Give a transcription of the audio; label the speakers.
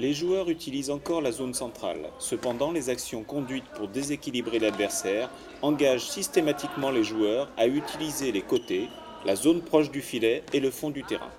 Speaker 1: Les joueurs utilisent encore la zone centrale. Cependant, les actions conduites pour déséquilibrer l'adversaire engagent systématiquement les joueurs à utiliser les côtés, la zone proche du filet et le fond du terrain.